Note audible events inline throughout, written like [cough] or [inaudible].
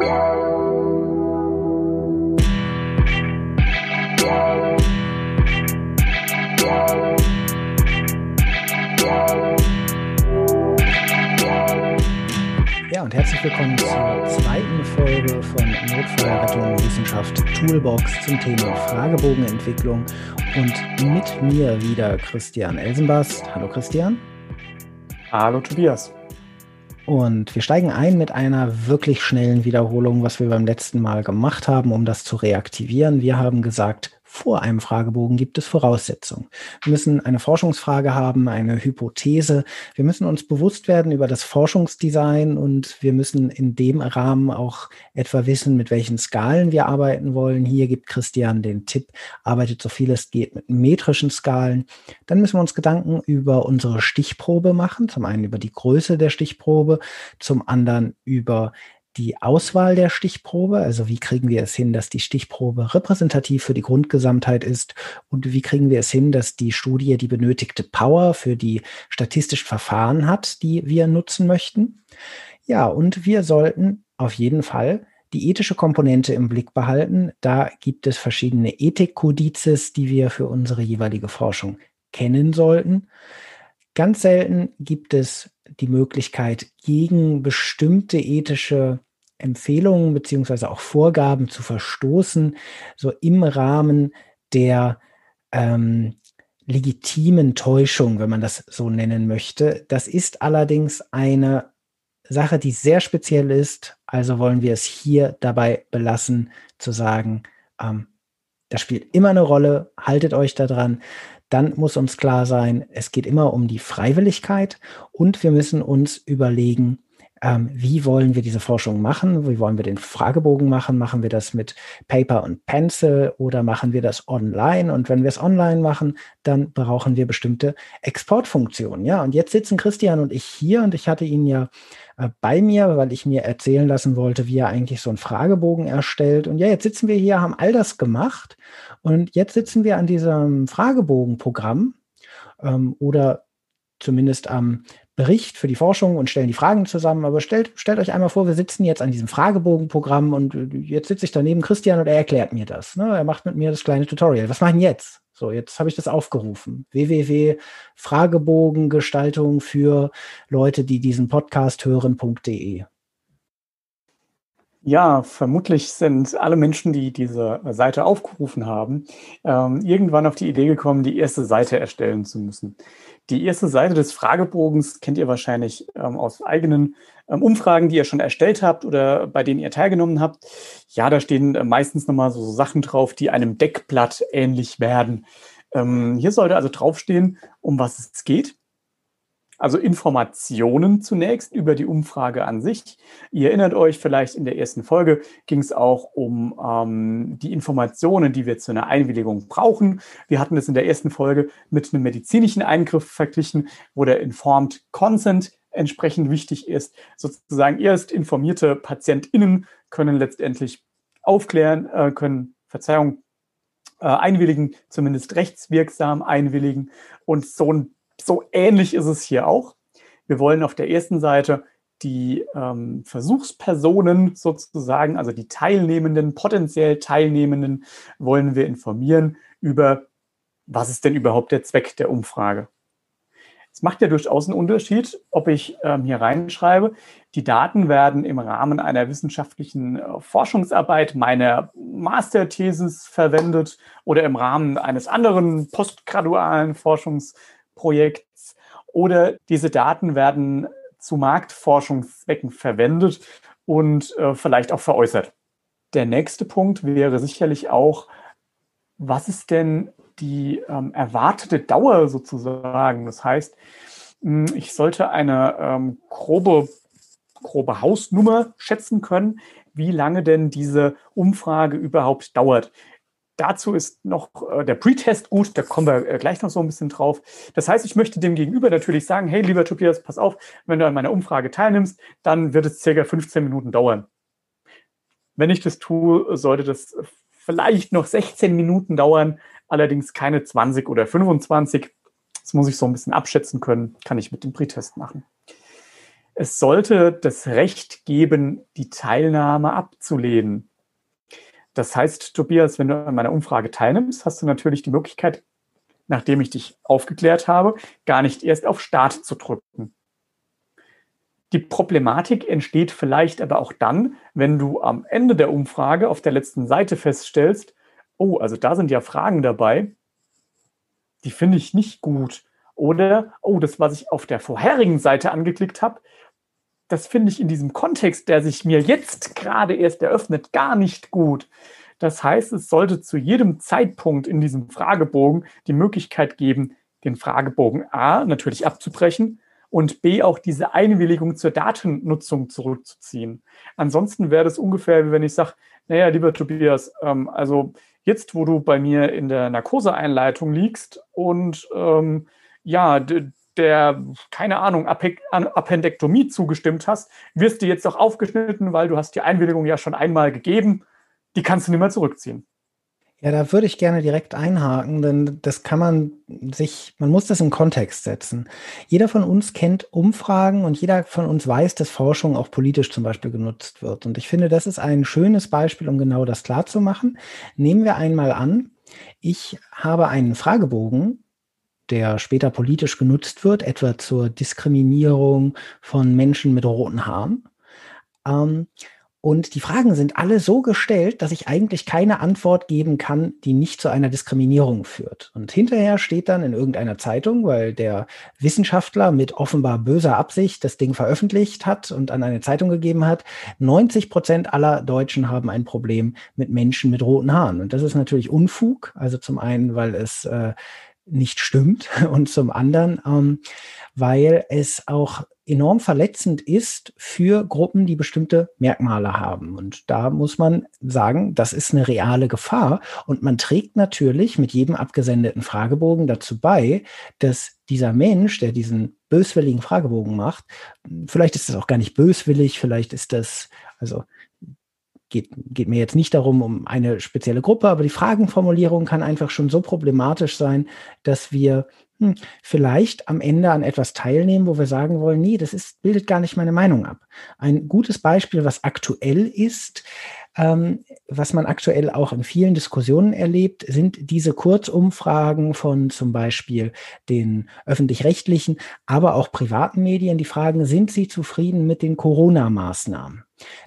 Ja, und herzlich willkommen zur zweiten Folge von Notfallrettung Wissenschaft Toolbox zum Thema Fragebogenentwicklung. Und mit mir wieder Christian Elsenbass. Hallo Christian. Hallo Tobias. Und wir steigen ein mit einer wirklich schnellen Wiederholung, was wir beim letzten Mal gemacht haben, um das zu reaktivieren. Wir haben gesagt, vor einem Fragebogen gibt es Voraussetzungen. Wir müssen eine Forschungsfrage haben, eine Hypothese. Wir müssen uns bewusst werden über das Forschungsdesign und wir müssen in dem Rahmen auch etwa wissen, mit welchen Skalen wir arbeiten wollen. Hier gibt Christian den Tipp, arbeitet so viel es geht mit metrischen Skalen. Dann müssen wir uns Gedanken über unsere Stichprobe machen. Zum einen über die Größe der Stichprobe, zum anderen über die Auswahl der Stichprobe, also wie kriegen wir es hin, dass die Stichprobe repräsentativ für die Grundgesamtheit ist und wie kriegen wir es hin, dass die Studie die benötigte Power für die statistischen Verfahren hat, die wir nutzen möchten. Ja, und wir sollten auf jeden Fall die ethische Komponente im Blick behalten. Da gibt es verschiedene Ethikkodizes, die wir für unsere jeweilige Forschung kennen sollten. Ganz selten gibt es die Möglichkeit, gegen bestimmte ethische Empfehlungen beziehungsweise auch Vorgaben zu verstoßen, so im Rahmen der ähm, legitimen Täuschung, wenn man das so nennen möchte. Das ist allerdings eine Sache, die sehr speziell ist. Also wollen wir es hier dabei belassen, zu sagen, ähm, das spielt immer eine Rolle, haltet euch daran. Dann muss uns klar sein, es geht immer um die Freiwilligkeit und wir müssen uns überlegen, ähm, wie wollen wir diese Forschung machen? Wie wollen wir den Fragebogen machen? Machen wir das mit Paper und Pencil oder machen wir das online? Und wenn wir es online machen, dann brauchen wir bestimmte Exportfunktionen. Ja, und jetzt sitzen Christian und ich hier und ich hatte ihn ja äh, bei mir, weil ich mir erzählen lassen wollte, wie er eigentlich so einen Fragebogen erstellt. Und ja, jetzt sitzen wir hier, haben all das gemacht und jetzt sitzen wir an diesem Fragebogenprogramm ähm, oder zumindest am Bericht für die Forschung und stellen die Fragen zusammen. Aber stellt, stellt euch einmal vor, wir sitzen jetzt an diesem Fragebogenprogramm und äh, jetzt sitze ich daneben Christian und er erklärt mir das. Ne? Er macht mit mir das kleine Tutorial. Was machen jetzt? So, jetzt habe ich das aufgerufen. www.fragebogengestaltung für Leute, die diesen Podcast hören.de. Ja, vermutlich sind alle Menschen, die diese Seite aufgerufen haben, ähm, irgendwann auf die Idee gekommen, die erste Seite erstellen zu müssen. Die erste Seite des Fragebogens kennt ihr wahrscheinlich ähm, aus eigenen ähm, Umfragen, die ihr schon erstellt habt oder bei denen ihr teilgenommen habt. Ja, da stehen äh, meistens nochmal so Sachen drauf, die einem Deckblatt ähnlich werden. Hier sollte also draufstehen, um was es geht. Also Informationen zunächst über die Umfrage an sich. Ihr erinnert euch vielleicht in der ersten Folge ging es auch um ähm, die Informationen, die wir zu einer Einwilligung brauchen. Wir hatten es in der ersten Folge mit einem medizinischen Eingriff verglichen, wo der Informed Consent entsprechend wichtig ist. Sozusagen erst informierte PatientInnen können letztendlich aufklären, äh, können Verzeihung äh, einwilligen, zumindest rechtswirksam einwilligen. Und so ein so ähnlich ist es hier auch. Wir wollen auf der ersten Seite die ähm, Versuchspersonen sozusagen, also die Teilnehmenden, potenziell Teilnehmenden, wollen wir informieren über, was ist denn überhaupt der Zweck der Umfrage. Es macht ja durchaus einen Unterschied, ob ich ähm, hier reinschreibe, die Daten werden im Rahmen einer wissenschaftlichen äh, Forschungsarbeit meiner Masterthesis verwendet oder im Rahmen eines anderen postgradualen Forschungs Projekts oder diese Daten werden zu Marktforschungszwecken verwendet und äh, vielleicht auch veräußert. Der nächste Punkt wäre sicherlich auch, was ist denn die ähm, erwartete Dauer sozusagen? Das heißt, hm, ich sollte eine ähm, grobe, grobe Hausnummer schätzen können, wie lange denn diese Umfrage überhaupt dauert. Dazu ist noch äh, der Pre-Test gut, da kommen wir äh, gleich noch so ein bisschen drauf. Das heißt, ich möchte dem Gegenüber natürlich sagen, hey, lieber Tobias, pass auf, wenn du an meiner Umfrage teilnimmst, dann wird es circa 15 Minuten dauern. Wenn ich das tue, sollte das vielleicht noch 16 Minuten dauern, allerdings keine 20 oder 25. Das muss ich so ein bisschen abschätzen können, kann ich mit dem Pre-Test machen. es sollte das Recht geben, die Teilnahme abzulehnen. Das heißt, Tobias, wenn du an meiner Umfrage teilnimmst, hast du natürlich die Möglichkeit, nachdem ich dich aufgeklärt habe, gar nicht erst auf Start zu drücken. Die Problematik entsteht vielleicht aber auch dann, wenn du am Ende der Umfrage auf der letzten Seite feststellst, oh, also da sind ja Fragen dabei, die finde ich nicht gut. Oder, oh, das, was ich auf der vorherigen Seite angeklickt habe, das finde ich in diesem Kontext, der sich mir jetzt gerade erst eröffnet, gar nicht gut. Das heißt, es sollte zu jedem Zeitpunkt in diesem Fragebogen die Möglichkeit geben, den Fragebogen A natürlich abzubrechen und B auch diese Einwilligung zur Datennutzung zurückzuziehen. Ansonsten wäre das ungefähr, wie wenn ich sage, naja, lieber Tobias, ähm, also jetzt, wo du bei mir in der Narkoseeinleitung liegst und ähm, ja, der, keine Ahnung, Appendektomie zugestimmt hast, wirst du jetzt auch aufgeschnitten, weil du hast die Einwilligung ja schon einmal gegeben. Die kannst du nicht mehr zurückziehen. Ja, da würde ich gerne direkt einhaken, denn das kann man sich, man muss das in Kontext setzen. Jeder von uns kennt Umfragen und jeder von uns weiß, dass Forschung auch politisch zum Beispiel genutzt wird. Und ich finde, das ist ein schönes Beispiel, um genau das klarzumachen. Nehmen wir einmal an, ich habe einen Fragebogen der später politisch genutzt wird, etwa zur Diskriminierung von Menschen mit roten Haaren. Ähm, und die Fragen sind alle so gestellt, dass ich eigentlich keine Antwort geben kann, die nicht zu einer Diskriminierung führt. Und hinterher steht dann in irgendeiner Zeitung, weil der Wissenschaftler mit offenbar böser Absicht das Ding veröffentlicht hat und an eine Zeitung gegeben hat, 90 Prozent aller Deutschen haben ein Problem mit Menschen mit roten Haaren. Und das ist natürlich Unfug. Also zum einen, weil es äh, nicht stimmt [laughs] und zum anderen, ähm, weil es auch enorm verletzend ist für Gruppen, die bestimmte Merkmale haben. Und da muss man sagen, das ist eine reale Gefahr. Und man trägt natürlich mit jedem abgesendeten Fragebogen dazu bei, dass dieser Mensch, der diesen böswilligen Fragebogen macht, vielleicht ist das auch gar nicht böswillig, vielleicht ist das, also geht, geht mir jetzt nicht darum, um eine spezielle Gruppe, aber die Fragenformulierung kann einfach schon so problematisch sein, dass wir hm, vielleicht am Ende an etwas teilnehmen, wo wir sagen wollen, nee, das ist, bildet gar nicht meine Meinung ab. Ein gutes Beispiel, was aktuell ist, ähm, was man aktuell auch in vielen Diskussionen erlebt, sind diese Kurzumfragen von zum Beispiel den öffentlich-rechtlichen, aber auch privaten Medien, die fragen, sind sie zufrieden mit den Corona-Maßnahmen?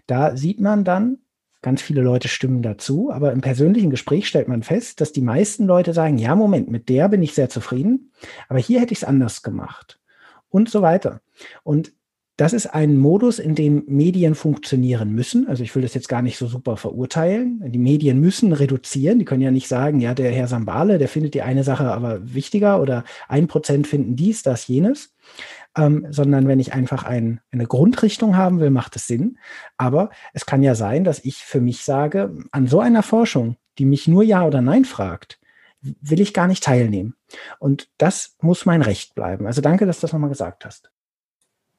Da sieht man dann, Ganz viele Leute stimmen dazu, aber im persönlichen Gespräch stellt man fest, dass die meisten Leute sagen, ja, Moment, mit der bin ich sehr zufrieden, aber hier hätte ich es anders gemacht und so weiter. Und das ist ein Modus, in dem Medien funktionieren müssen. Also ich will das jetzt gar nicht so super verurteilen. Die Medien müssen reduzieren. Die können ja nicht sagen, ja, der Herr Sambale, der findet die eine Sache aber wichtiger oder ein Prozent finden dies, das, jenes ähm, sondern wenn ich einfach ein, eine Grundrichtung haben will, macht es Sinn. Aber es kann ja sein, dass ich für mich sage, an so einer Forschung, die mich nur Ja oder Nein fragt, will ich gar nicht teilnehmen. Und das muss mein Recht bleiben. Also danke, dass du das nochmal gesagt hast.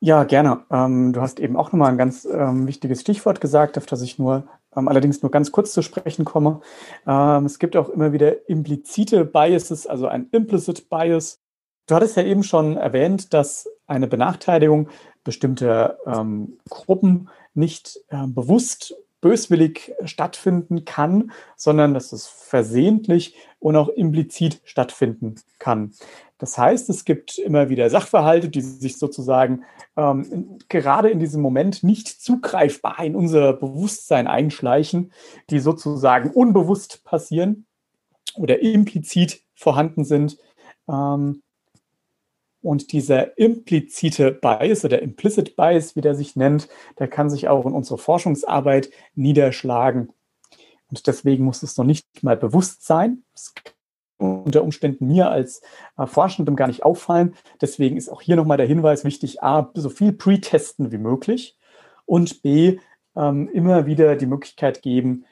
Ja, gerne. Ähm, du hast eben auch nochmal ein ganz ähm, wichtiges Stichwort gesagt, auf das ich nur ähm, allerdings nur ganz kurz zu sprechen komme. Ähm, es gibt auch immer wieder implizite Biases, also ein implicit Bias. Du hattest ja eben schon erwähnt, dass eine Benachteiligung bestimmter ähm, Gruppen nicht äh, bewusst böswillig stattfinden kann, sondern dass es versehentlich und auch implizit stattfinden kann. Das heißt, es gibt immer wieder Sachverhalte, die sich sozusagen ähm, gerade in diesem Moment nicht zugreifbar in unser Bewusstsein einschleichen, die sozusagen unbewusst passieren oder implizit vorhanden sind. Ähm, und dieser implizite Bias oder Implicit Bias, wie der sich nennt, der kann sich auch in unserer Forschungsarbeit niederschlagen. Und deswegen muss es noch nicht mal bewusst sein. Es kann unter Umständen mir als äh, Forschendem gar nicht auffallen. Deswegen ist auch hier nochmal der Hinweis wichtig, A, so viel pre-testen wie möglich und B, ähm, immer wieder die Möglichkeit geben,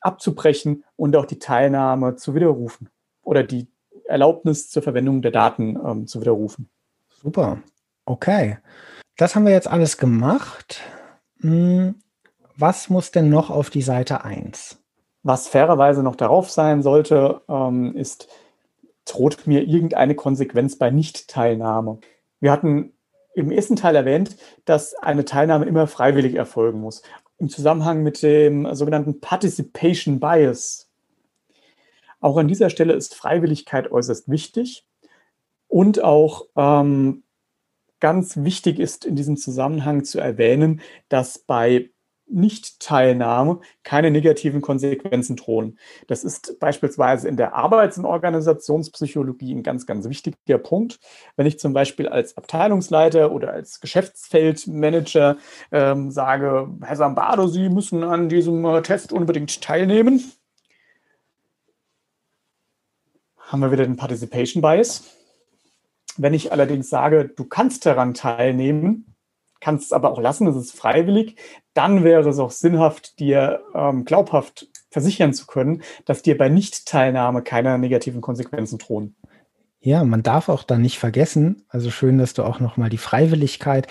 abzubrechen und auch die Teilnahme zu widerrufen oder die Erlaubnis zur Verwendung der Daten ähm, zu widerrufen. Super. Okay. Das haben wir jetzt alles gemacht. Hm, was muss denn noch auf die Seite 1? Was fairerweise noch darauf sein sollte, ähm, ist, droht mir irgendeine Konsequenz bei Nichtteilnahme. Wir hatten im ersten Teil erwähnt, dass eine Teilnahme immer freiwillig erfolgen muss. Im Zusammenhang mit dem sogenannten Participation Bias. Auch an dieser Stelle ist Freiwilligkeit äußerst wichtig und auch ähm, ganz wichtig ist in diesem Zusammenhang zu erwähnen, dass bei Nicht-Teilnahme keine negativen Konsequenzen drohen. Das ist beispielsweise in der Arbeits- und Organisationspsychologie ein ganz, ganz wichtiger Punkt. Wenn ich zum Beispiel als Abteilungsleiter oder als Geschäftsfeldmanager ähm, sage, Herr Sambardo, Sie müssen an diesem äh, Test unbedingt teilnehmen, haben wir wieder den Participation Bias. Wenn ich allerdings sage, du kannst daran teilnehmen, kannst es aber auch lassen, es ist freiwillig, dann wäre es auch sinnhaft, dir ähm, glaubhaft versichern zu können, dass dir bei Nichtteilnahme keine negativen Konsequenzen drohen. Ja, man darf auch dann nicht vergessen, also schön, dass du auch nochmal die Freiwilligkeit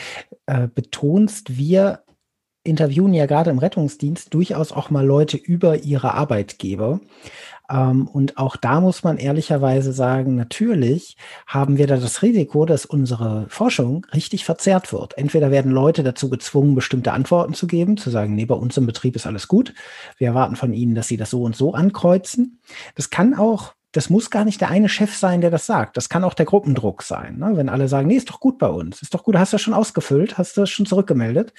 äh, betonst. Wir interviewen ja gerade im Rettungsdienst durchaus auch mal Leute über ihre Arbeitgeber. Ähm, und auch da muss man ehrlicherweise sagen, natürlich haben wir da das Risiko, dass unsere Forschung richtig verzerrt wird. Entweder werden Leute dazu gezwungen, bestimmte Antworten zu geben, zu sagen, nee, bei uns im Betrieb ist alles gut. Wir erwarten von Ihnen, dass Sie das so und so ankreuzen. Das kann auch das muss gar nicht der eine Chef sein, der das sagt. Das kann auch der Gruppendruck sein. Ne? Wenn alle sagen, nee, ist doch gut bei uns, ist doch gut, hast du das schon ausgefüllt, hast du das schon zurückgemeldet.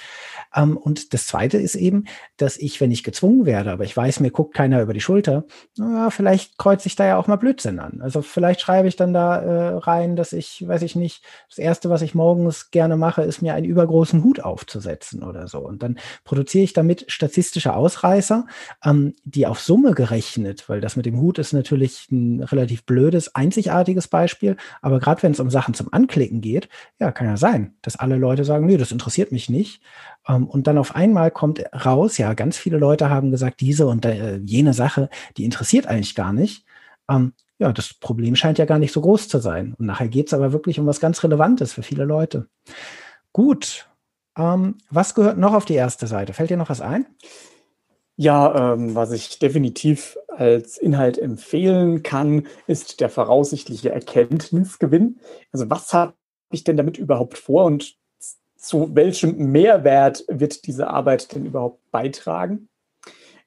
Ähm, und das Zweite ist eben, dass ich, wenn ich gezwungen werde, aber ich weiß, mir guckt keiner über die Schulter, naja, vielleicht kreuze ich da ja auch mal Blödsinn an. Also vielleicht schreibe ich dann da äh, rein, dass ich, weiß ich nicht, das Erste, was ich morgens gerne mache, ist mir einen übergroßen Hut aufzusetzen oder so. Und dann produziere ich damit statistische Ausreißer, ähm, die auf Summe gerechnet, weil das mit dem Hut ist natürlich ein relativ blödes, einzigartiges Beispiel. Aber gerade wenn es um Sachen zum Anklicken geht, ja, kann ja sein, dass alle Leute sagen, nö, das interessiert mich nicht. Ähm, und dann auf einmal kommt raus, ja, ganz viele Leute haben gesagt, diese und äh, jene Sache, die interessiert eigentlich gar nicht. Ähm, ja, das Problem scheint ja gar nicht so groß zu sein. Und nachher geht es aber wirklich um was ganz Relevantes für viele Leute. Gut. Ähm, was gehört noch auf die erste Seite? Fällt dir noch was ein? Ja, ähm, was ich definitiv als Inhalt empfehlen kann, ist der voraussichtliche Erkenntnisgewinn. Also was habe ich denn damit überhaupt vor und zu welchem Mehrwert wird diese Arbeit denn überhaupt beitragen?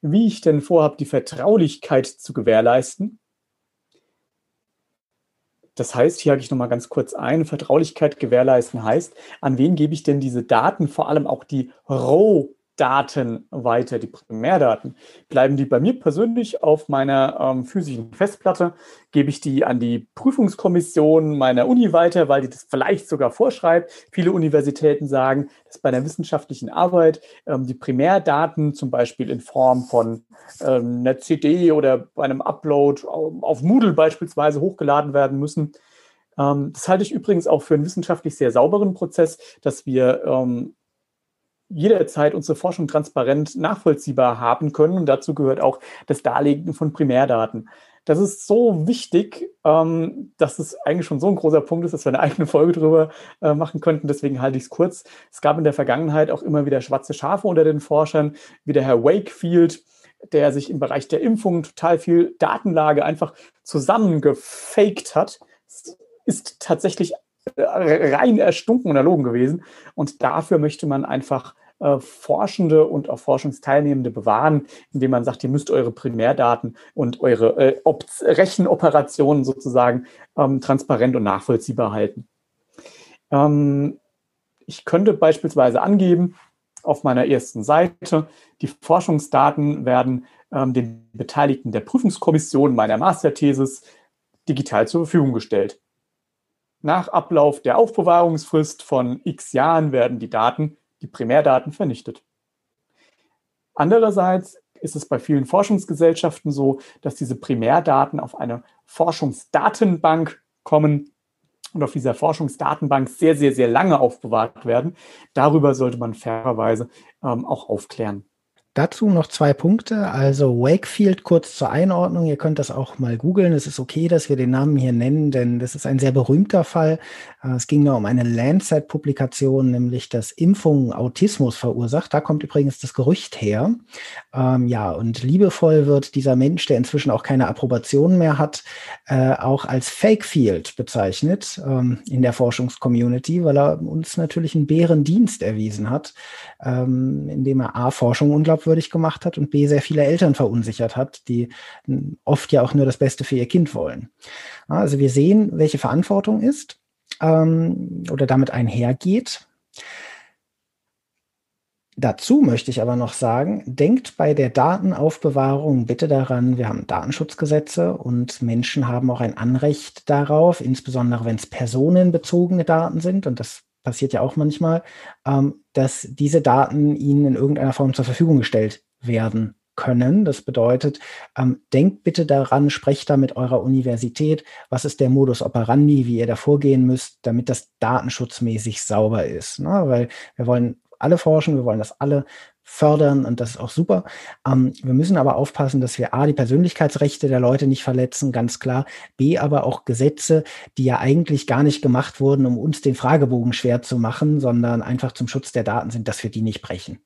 Wie ich denn vorhabe, die Vertraulichkeit zu gewährleisten. Das heißt, hier hake ich nochmal ganz kurz ein, Vertraulichkeit gewährleisten heißt, an wen gebe ich denn diese Daten, vor allem auch die Roh Daten weiter, die Primärdaten. Bleiben die bei mir persönlich auf meiner ähm, physischen Festplatte, gebe ich die an die Prüfungskommission meiner Uni weiter, weil die das vielleicht sogar vorschreibt. Viele Universitäten sagen, dass bei einer wissenschaftlichen Arbeit ähm, die Primärdaten zum Beispiel in Form von ähm, einer CD oder bei einem Upload auf Moodle beispielsweise hochgeladen werden müssen. Ähm, das halte ich übrigens auch für einen wissenschaftlich sehr sauberen Prozess, dass wir ähm, jederzeit unsere Forschung transparent nachvollziehbar haben können. Und dazu gehört auch das Darlegen von Primärdaten. Das ist so wichtig, ähm, dass es eigentlich schon so ein großer Punkt ist, dass wir eine eigene Folge darüber äh, machen könnten. Deswegen halte ich es kurz. Es gab in der Vergangenheit auch immer wieder schwarze Schafe unter den Forschern, wie der Herr Wakefield, der sich im Bereich der Impfung total viel Datenlage einfach zusammengefaked hat. Es ist tatsächlich äh, rein erstunken und erlogen gewesen. Und dafür möchte man einfach äh, Forschende und auch Forschungsteilnehmende bewahren, indem man sagt, ihr müsst eure Primärdaten und eure äh, Rechenoperationen sozusagen ähm, transparent und nachvollziehbar halten. Ähm, ich könnte beispielsweise angeben, auf meiner ersten Seite, die Forschungsdaten werden ähm, den Beteiligten der Prüfungskommission meiner Masterthesis digital zur Verfügung gestellt. Nach Ablauf der Aufbewahrungsfrist von x Jahren werden die Daten die Primärdaten vernichtet. Andererseits ist es bei vielen Forschungsgesellschaften so, dass diese Primärdaten auf eine Forschungsdatenbank kommen und auf dieser Forschungsdatenbank sehr, sehr, sehr lange aufbewahrt werden. Darüber sollte man fairerweise ähm, auch aufklären. Dazu noch zwei Punkte. Also Wakefield kurz zur Einordnung. Ihr könnt das auch mal googeln. Es ist okay, dass wir den Namen hier nennen, denn das ist ein sehr berühmter Fall. Äh, es ging da um eine Lancet-Publikation, nämlich dass Impfungen Autismus verursacht. Da kommt übrigens das Gerücht her. Ähm, ja, und liebevoll wird dieser Mensch, der inzwischen auch keine Approbation mehr hat, äh, auch als Fakefield bezeichnet ähm, in der Forschungscommunity, weil er uns natürlich einen Bärendienst erwiesen hat, ähm, indem er A, Forschung unglaublich glaubwürdig gemacht hat und B, sehr viele Eltern verunsichert hat, die oft ja auch nur das Beste für ihr Kind wollen. Also wir sehen, welche Verantwortung ist ähm, oder damit einhergeht. Dazu möchte ich aber noch sagen, denkt bei der Datenaufbewahrung bitte daran, wir haben Datenschutzgesetze und Menschen haben auch ein Anrecht darauf, insbesondere wenn es personenbezogene Daten sind. Und das passiert ja auch manchmal, ähm, dass diese Daten Ihnen in irgendeiner Form zur Verfügung gestellt werden können. Das bedeutet, ähm, denkt bitte daran, sprecht da mit eurer Universität, was ist der Modus operandi, wie ihr da vorgehen müsst, damit das datenschutzmäßig sauber ist. Ne? Weil wir wollen alle forschen, wir wollen das alle fördern und das ist auch super. Ähm, wir müssen aber aufpassen, dass wir A, die Persönlichkeitsrechte der Leute nicht verletzen, ganz klar. B, aber auch Gesetze, die ja eigentlich gar nicht gemacht wurden, um uns den Fragebogen schwer zu machen, sondern einfach zum Schutz der Daten sind, dass wir die nicht brechen.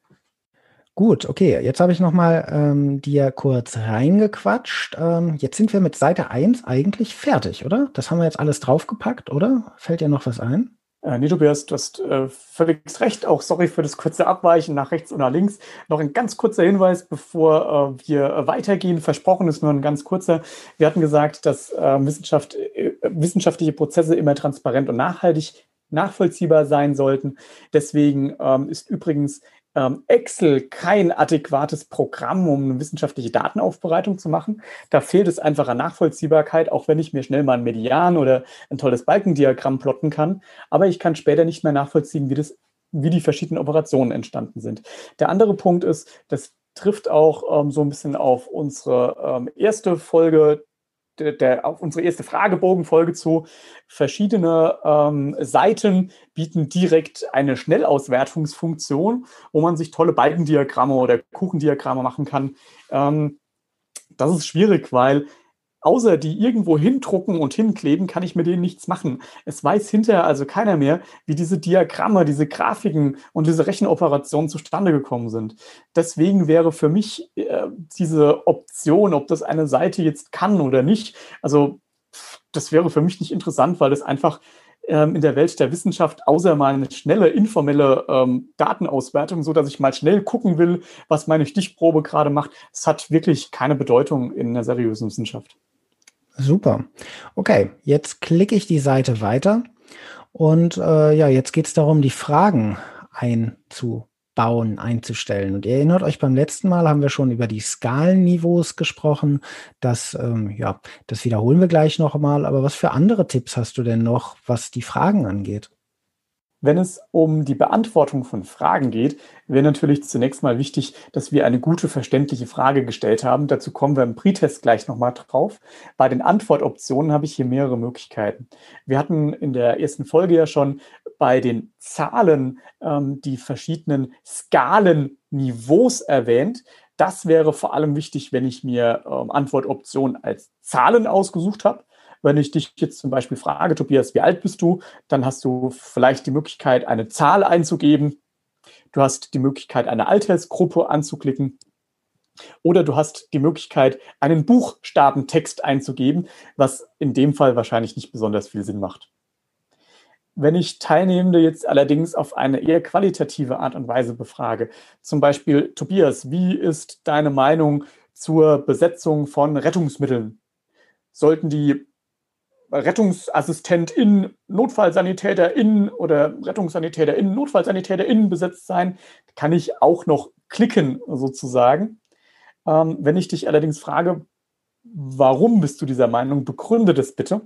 Gut, okay, jetzt habe ich nochmal ähm, dir kurz reingequatscht. Ähm, jetzt sind wir mit Seite 1 eigentlich fertig, oder? Das haben wir jetzt alles draufgepackt, oder? Fällt dir noch was ein? Äh, nee, Tobias, du hast äh, völlig recht. Auch sorry für das kurze Abweichen nach rechts oder links. Noch ein ganz kurzer Hinweis, bevor äh, wir weitergehen. Versprochen ist nur ein ganz kurzer. Wir hatten gesagt, dass äh, Wissenschaft, äh, wissenschaftliche Prozesse immer transparent und nachhaltig nachvollziehbar sein sollten. Deswegen ähm, ist übrigens Excel kein adäquates Programm, um eine wissenschaftliche Datenaufbereitung zu machen. Da fehlt es einfach an Nachvollziehbarkeit, auch wenn ich mir schnell mal ein Median oder ein tolles Balkendiagramm plotten kann. Aber ich kann später nicht mehr nachvollziehen, wie, das, wie die verschiedenen Operationen entstanden sind. Der andere Punkt ist, das trifft auch ähm, so ein bisschen auf unsere ähm, erste Folge der, der, auf unsere erste Fragebogenfolge zu. Verschiedene ähm, Seiten bieten direkt eine Schnellauswertungsfunktion, wo man sich tolle Balkendiagramme oder Kuchendiagramme machen kann. Ähm, das ist schwierig, weil außer die irgendwo hindrucken und hinkleben, kann ich mit denen nichts machen. Es weiß hinterher also keiner mehr, wie diese Diagramme, diese Grafiken und diese Rechenoperationen zustande gekommen sind. Deswegen wäre für mich äh, diese Option, ob das eine Seite jetzt kann oder nicht, also das wäre für mich nicht interessant, weil das einfach ähm, in der Welt der Wissenschaft, außer mal eine schnelle, informelle ähm, Datenauswertung, so dass ich mal schnell gucken will, was meine Stichprobe gerade macht, es hat wirklich keine Bedeutung in der seriösen Wissenschaft. Super. Okay, jetzt klicke ich die Seite weiter und äh, ja, jetzt geht es darum, die Fragen einzubauen, einzustellen. Und ihr erinnert euch, beim letzten Mal haben wir schon über die Skalenniveaus gesprochen. Das, ähm, ja, das wiederholen wir gleich nochmal. Aber was für andere Tipps hast du denn noch, was die Fragen angeht? Wenn es um die Beantwortung von Fragen geht, wäre natürlich zunächst mal wichtig, dass wir eine gute, verständliche Frage gestellt haben. Dazu kommen wir im Pretest gleich nochmal drauf. Bei den Antwortoptionen habe ich hier mehrere Möglichkeiten. Wir hatten in der ersten Folge ja schon bei den Zahlen ähm, die verschiedenen Skalenniveaus erwähnt. Das wäre vor allem wichtig, wenn ich mir ähm, Antwortoptionen als Zahlen ausgesucht habe. Wenn ich dich jetzt zum Beispiel frage, Tobias, wie alt bist du, dann hast du vielleicht die Möglichkeit, eine Zahl einzugeben. Du hast die Möglichkeit, eine Altersgruppe anzuklicken. Oder du hast die Möglichkeit, einen Buchstabentext einzugeben, was in dem Fall wahrscheinlich nicht besonders viel Sinn macht. Wenn ich Teilnehmende jetzt allerdings auf eine eher qualitative Art und Weise befrage, zum Beispiel, Tobias, wie ist deine Meinung zur Besetzung von Rettungsmitteln? Sollten die Rettungsassistentin, Notfallsanitäterin oder Rettungssanitäterin, Notfallsanitäterin besetzt sein, kann ich auch noch klicken sozusagen. Ähm, wenn ich dich allerdings frage, warum bist du dieser Meinung, begründe das bitte,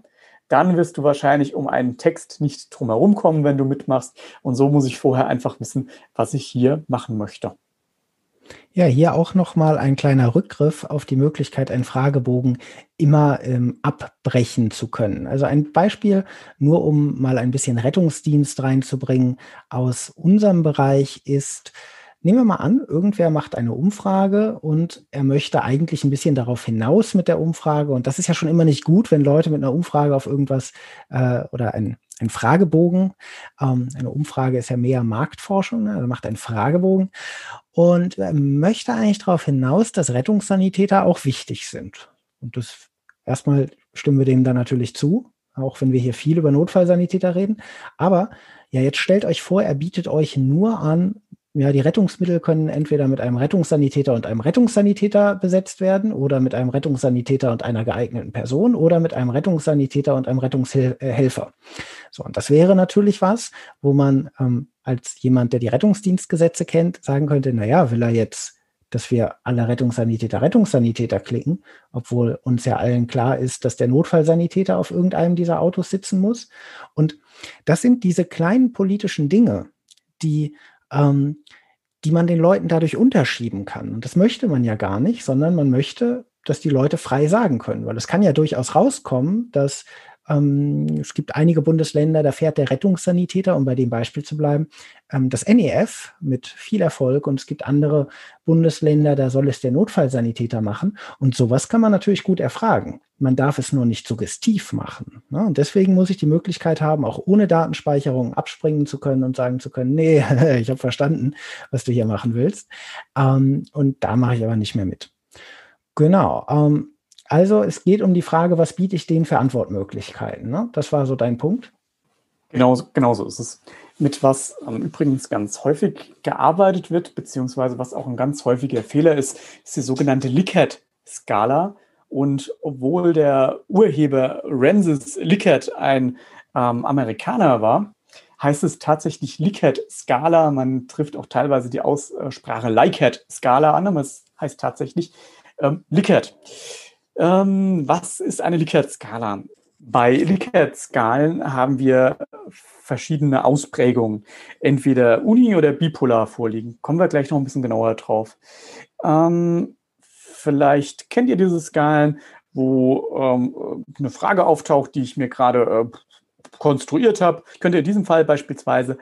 dann wirst du wahrscheinlich um einen Text nicht drumherum kommen, wenn du mitmachst. Und so muss ich vorher einfach wissen, was ich hier machen möchte. Ja, hier auch nochmal ein kleiner Rückgriff auf die Möglichkeit, einen Fragebogen immer ähm, abbrechen zu können. Also ein Beispiel, nur um mal ein bisschen Rettungsdienst reinzubringen, aus unserem Bereich ist, nehmen wir mal an, irgendwer macht eine Umfrage und er möchte eigentlich ein bisschen darauf hinaus mit der Umfrage. Und das ist ja schon immer nicht gut, wenn Leute mit einer Umfrage auf irgendwas äh, oder ein, ein Fragebogen, ähm, eine Umfrage ist ja mehr Marktforschung, also macht einen Fragebogen und er möchte eigentlich darauf hinaus, dass Rettungssanitäter auch wichtig sind. Und das erstmal stimmen wir dem dann natürlich zu, auch wenn wir hier viel über Notfallsanitäter reden. Aber ja, jetzt stellt euch vor, er bietet euch nur an, ja, die Rettungsmittel können entweder mit einem Rettungssanitäter und einem Rettungssanitäter besetzt werden oder mit einem Rettungssanitäter und einer geeigneten Person oder mit einem Rettungssanitäter und einem Rettungshelfer. So, und das wäre natürlich was, wo man ähm, als jemand, der die Rettungsdienstgesetze kennt, sagen könnte, na ja, will er jetzt, dass wir alle Rettungssanitäter Rettungssanitäter klicken, obwohl uns ja allen klar ist, dass der Notfallsanitäter auf irgendeinem dieser Autos sitzen muss. Und das sind diese kleinen politischen Dinge, die ähm, die man den Leuten dadurch unterschieben kann. Und das möchte man ja gar nicht, sondern man möchte, dass die Leute frei sagen können, weil es kann ja durchaus rauskommen, dass ähm, es gibt einige Bundesländer, da fährt der Rettungssanitäter, um bei dem Beispiel zu bleiben, ähm, das NEF mit viel Erfolg und es gibt andere Bundesländer, da soll es der Notfallsanitäter machen. Und sowas kann man natürlich gut erfragen. Man darf es nur nicht suggestiv machen. Ne? Und deswegen muss ich die Möglichkeit haben, auch ohne Datenspeicherung abspringen zu können und sagen zu können, nee, [laughs] ich habe verstanden, was du hier machen willst. Ähm, und da mache ich aber nicht mehr mit. Genau. Ähm, also es geht um die Frage, was biete ich denen für Antwortmöglichkeiten? Ne? Das war so dein Punkt. Genau, genau so ist es. Mit was ähm, übrigens ganz häufig gearbeitet wird, beziehungsweise was auch ein ganz häufiger Fehler ist, ist die sogenannte Likert-Skala. Und obwohl der Urheber Rensis Likert ein ähm, Amerikaner war, heißt es tatsächlich Likert-Skala. Man trifft auch teilweise die Aussprache Likert-Skala an, aber es heißt tatsächlich ähm, Likert. Ähm, was ist eine Likert-Skala? Bei Likert-Skalen haben wir verschiedene Ausprägungen, entweder uni- oder bipolar vorliegen. Kommen wir gleich noch ein bisschen genauer drauf. Ähm, vielleicht kennt ihr diese Skalen, wo ähm, eine Frage auftaucht, die ich mir gerade äh, konstruiert habe. Ich könnte in diesem Fall beispielsweise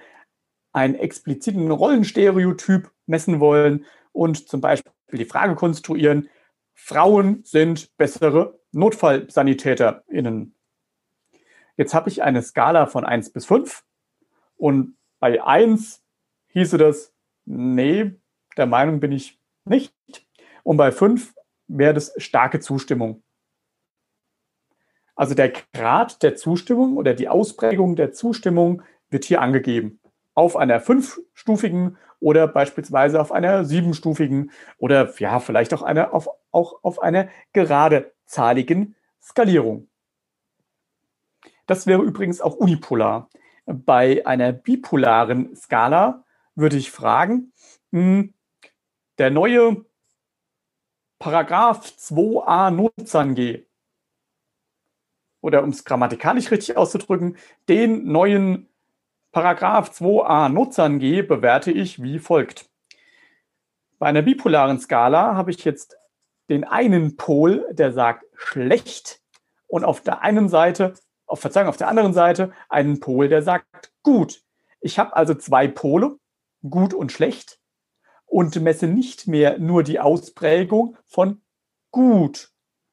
einen expliziten Rollenstereotyp messen wollen und zum Beispiel die Frage konstruieren, Frauen sind bessere NotfallsanitäterInnen. Jetzt habe ich eine Skala von 1 bis 5 und bei 1 hieße das, nee, der Meinung bin ich nicht. Und bei 5 wäre das starke Zustimmung. Also der Grad der Zustimmung oder die Ausprägung der Zustimmung wird hier angegeben. Auf einer fünfstufigen oder beispielsweise auf einer siebenstufigen oder ja, vielleicht auch, eine, auf, auch auf einer geradezahligen Skalierung. Das wäre übrigens auch unipolar. Bei einer bipolaren Skala würde ich fragen, hm, der neue Paragraph 2a Nutzang oder um es grammatikalisch richtig auszudrücken, den neuen Paragraph 2a Nutzern G bewerte ich wie folgt. Bei einer bipolaren Skala habe ich jetzt den einen Pol, der sagt schlecht und auf der einen Seite, auf Verzeihung, auf der anderen Seite einen Pol, der sagt gut. Ich habe also zwei Pole, gut und schlecht und messe nicht mehr nur die Ausprägung von gut,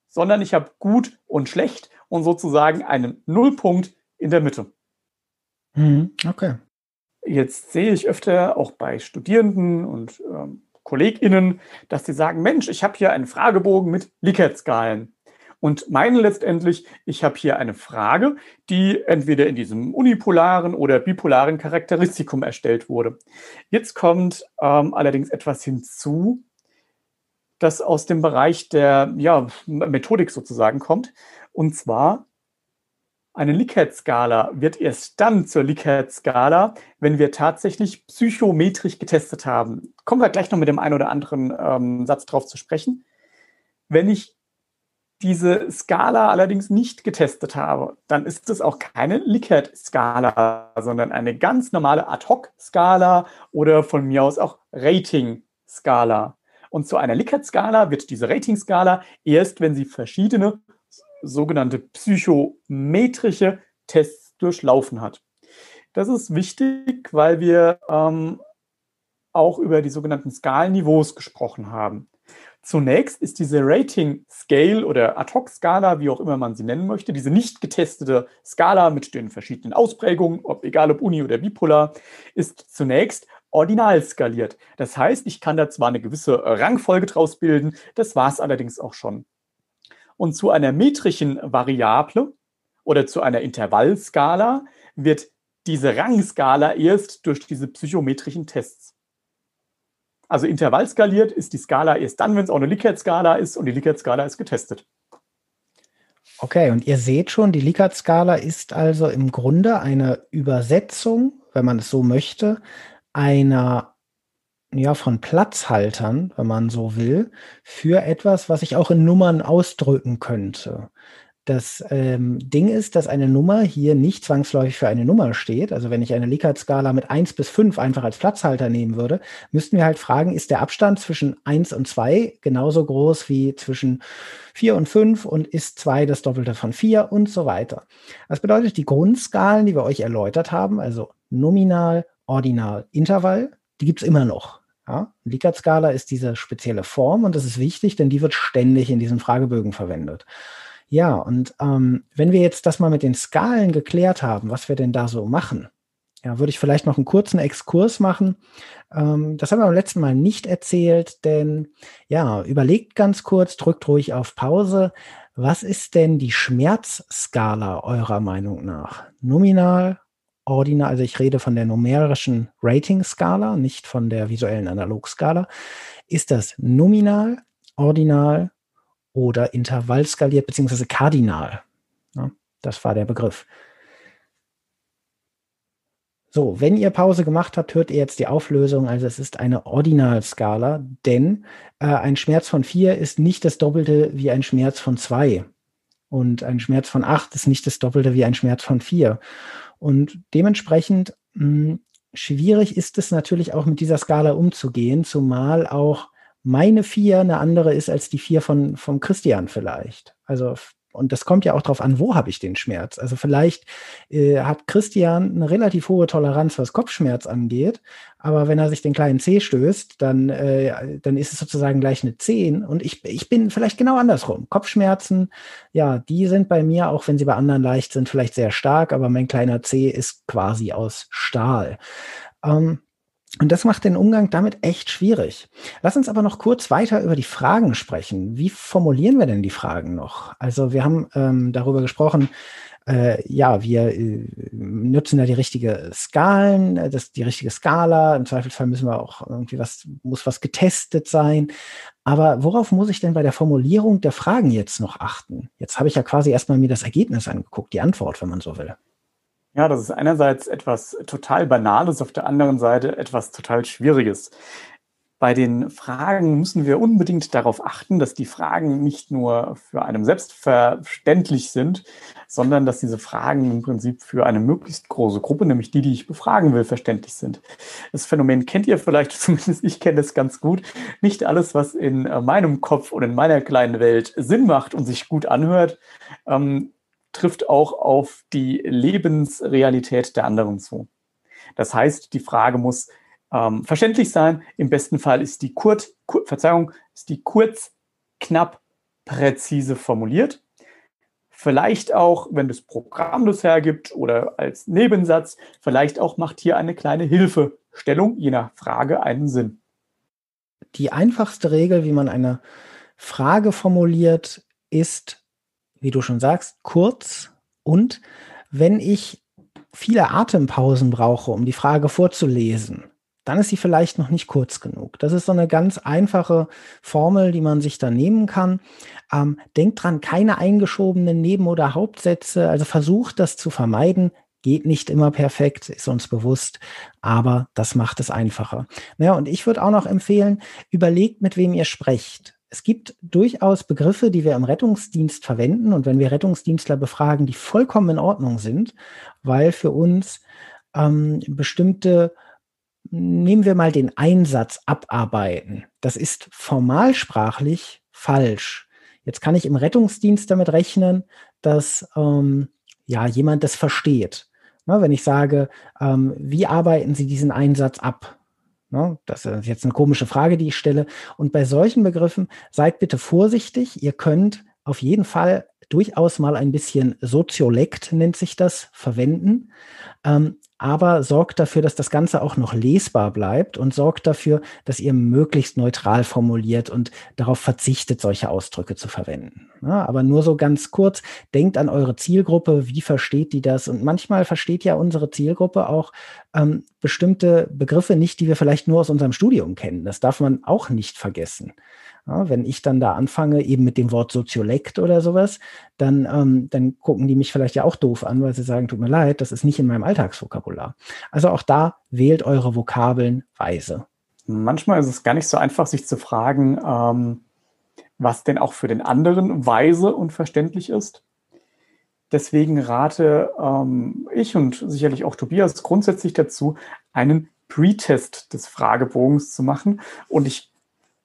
sondern ich habe gut und schlecht und sozusagen einen Nullpunkt in der Mitte. Mhm, okay. Jetzt sehe ich öfter auch bei Studierenden und ähm, KollegInnen, dass die sagen, Mensch, ich habe hier einen Fragebogen mit Likert-Skalen. Und meinen letztendlich, ich habe hier eine Frage, die entweder in diesem unipolaren oder bipolaren Charakteristikum erstellt wurde. Jetzt kommt ähm, allerdings etwas hinzu, das aus dem Bereich der ja, Methodik sozusagen kommt. Und zwar eine Likert-Skala wird erst dann zur Likert-Skala, wenn wir tatsächlich psychometrisch getestet haben. Kommen wir gleich noch mit dem einen oder anderen ähm, Satz drauf zu sprechen. Wenn ich diese Skala allerdings nicht getestet habe, dann ist es auch keine Likert-Skala, sondern eine ganz normale Ad-Hoc-Skala oder von mir aus auch Rating-Skala. Und zu einer Likert-Skala wird diese Rating-Skala erst, wenn sie verschiedene sogenannte psychometrische Tests durchlaufen hat. Das ist wichtig, weil wir ähm, auch über die sogenannten Skalenniveaus gesprochen haben. Zunächst ist diese Rating Scale oder Ad-Hoc-Skala, wie auch immer man sie nennen möchte, diese nicht getestete Skala mit den verschiedenen Ausprägungen, ob, egal ob uni oder bipolar, ist zunächst ordinal skaliert. Das heißt, ich kann da zwar eine gewisse Rangfolge draus bilden, das war es allerdings auch schon. Und zu einer metrischen Variable oder zu einer Intervallskala wird diese Rangskala erst durch diese psychometrischen Tests also intervallskaliert ist die Skala erst dann, wenn es auch eine Likert-Skala ist und die Likert-Skala ist getestet. Okay, und ihr seht schon, die Likert-Skala ist also im Grunde eine Übersetzung, wenn man es so möchte, einer ja, von Platzhaltern, wenn man so will, für etwas, was ich auch in Nummern ausdrücken könnte. Das ähm, Ding ist, dass eine Nummer hier nicht zwangsläufig für eine Nummer steht. Also wenn ich eine Likert-Skala mit 1 bis 5 einfach als Platzhalter nehmen würde, müssten wir halt fragen, ist der Abstand zwischen 1 und 2 genauso groß wie zwischen 4 und 5 und ist 2 das Doppelte von 4 und so weiter. Das bedeutet, die Grundskalen, die wir euch erläutert haben, also nominal, ordinal, Intervall, die gibt's immer noch. Ja, Likert-Skala ist diese spezielle Form und das ist wichtig, denn die wird ständig in diesen Fragebögen verwendet. Ja, und ähm, wenn wir jetzt das mal mit den Skalen geklärt haben, was wir denn da so machen, ja, würde ich vielleicht noch einen kurzen Exkurs machen. Ähm, das haben wir beim letzten Mal nicht erzählt, denn ja, überlegt ganz kurz, drückt ruhig auf Pause. Was ist denn die Schmerzskala eurer Meinung nach? Nominal, ordinal, also ich rede von der numerischen Rating-Skala, nicht von der visuellen Analogskala. Ist das nominal, ordinal, oder intervallskaliert beziehungsweise kardinal. Ja, das war der Begriff. So, wenn ihr Pause gemacht habt, hört ihr jetzt die Auflösung. Also es ist eine Ordinalskala, denn äh, ein Schmerz von 4 ist nicht das Doppelte wie ein Schmerz von 2. Und ein Schmerz von 8 ist nicht das Doppelte wie ein Schmerz von 4. Und dementsprechend mh, hm, schwierig ist es natürlich auch mit dieser Skala umzugehen, zumal auch meine vier eine andere ist als die vier von, vom Christian vielleicht. Also, und das kommt ja auch darauf an, wo habe ich den Schmerz. Also vielleicht äh, hat Christian eine relativ hohe Toleranz, was Kopfschmerz angeht, aber wenn er sich den kleinen C stößt, dann, äh, dann ist es sozusagen gleich eine 10. Und ich, ich bin vielleicht genau andersrum. Kopfschmerzen, ja, die sind bei mir, auch wenn sie bei anderen leicht sind, vielleicht sehr stark, aber mein kleiner C ist quasi aus Stahl. Ähm, und das macht den Umgang damit echt schwierig. Lass uns aber noch kurz weiter über die Fragen sprechen. Wie formulieren wir denn die Fragen noch? Also wir haben ähm, darüber gesprochen, äh, ja, wir äh, nutzen da die richtige Skalen, äh, das, die richtige Skala. Im Zweifelsfall müssen wir auch irgendwie was, muss was getestet sein. Aber worauf muss ich denn bei der Formulierung der Fragen jetzt noch achten? Jetzt habe ich ja quasi erstmal mir das Ergebnis angeguckt, die Antwort, wenn man so will. Ja, das ist einerseits etwas total Banales, auf der anderen Seite etwas total Schwieriges. Bei den Fragen müssen wir unbedingt darauf achten, dass die Fragen nicht nur für einen selbstverständlich sind, sondern dass diese Fragen im Prinzip für eine möglichst große Gruppe, nämlich die, die ich befragen will, verständlich sind. Das Phänomen kennt ihr vielleicht, [laughs] zumindest ich kenne es ganz gut. Nicht alles, was in meinem Kopf und in meiner kleinen Welt Sinn macht und sich gut anhört, ähm, trifft auch auf die Lebensrealität der anderen zu. Das heißt, die Frage muss ähm, verständlich sein. Im besten Fall ist die kurz, kur, Verzeihung, ist die kurz, knapp, präzise formuliert. Vielleicht auch, wenn das Programm das hergibt oder als Nebensatz, vielleicht auch macht hier eine kleine Hilfestellung je nach Frage einen Sinn. Die einfachste Regel, wie man eine Frage formuliert, ist wie du schon sagst, kurz und wenn ich viele Atempausen brauche, um die Frage vorzulesen, dann ist sie vielleicht noch nicht kurz genug. Das ist so eine ganz einfache Formel, die man sich da nehmen kann. Ähm, denkt dran, keine eingeschobenen Neben- oder Hauptsätze. Also versucht das zu vermeiden. Geht nicht immer perfekt, ist uns bewusst, aber das macht es einfacher. Naja, und ich würde auch noch empfehlen, überlegt, mit wem ihr sprecht es gibt durchaus Begriffe, die wir im Rettungsdienst verwenden und wenn wir Rettungsdienstler befragen, die vollkommen in Ordnung sind, weil für uns ähm, bestimmte, nehmen wir mal den Einsatz abarbeiten. Das ist formalsprachlich falsch. Jetzt kann ich im Rettungsdienst damit rechnen, dass ähm, ja jemand das versteht. Na, wenn ich sage, ähm, wie arbeiten Sie diesen Einsatz ab? Ne? Das ist jetzt eine komische Frage, die ich stelle. Und bei solchen Begriffen seid bitte vorsichtig. Ihr könnt auf jeden Fall durchaus mal ein bisschen Soziolekt, nennt sich das, verwenden. Ähm, aber sorgt dafür, dass das Ganze auch noch lesbar bleibt und sorgt dafür, dass ihr möglichst neutral formuliert und darauf verzichtet, solche Ausdrücke zu verwenden. Ja, aber nur so ganz kurz, denkt an eure Zielgruppe, wie versteht die das? Und manchmal versteht ja unsere Zielgruppe auch ähm, bestimmte Begriffe nicht, die wir vielleicht nur aus unserem Studium kennen. Das darf man auch nicht vergessen. Ja, wenn ich dann da anfange, eben mit dem Wort Soziolekt oder sowas, dann, ähm, dann gucken die mich vielleicht ja auch doof an, weil sie sagen, tut mir leid, das ist nicht in meinem Alltagsvokabular. Also auch da wählt eure Vokabeln weise. Manchmal ist es gar nicht so einfach, sich zu fragen, ähm, was denn auch für den anderen weise und verständlich ist. Deswegen rate ähm, ich und sicherlich auch Tobias grundsätzlich dazu, einen Pre-Test des Fragebogens zu machen. Und ich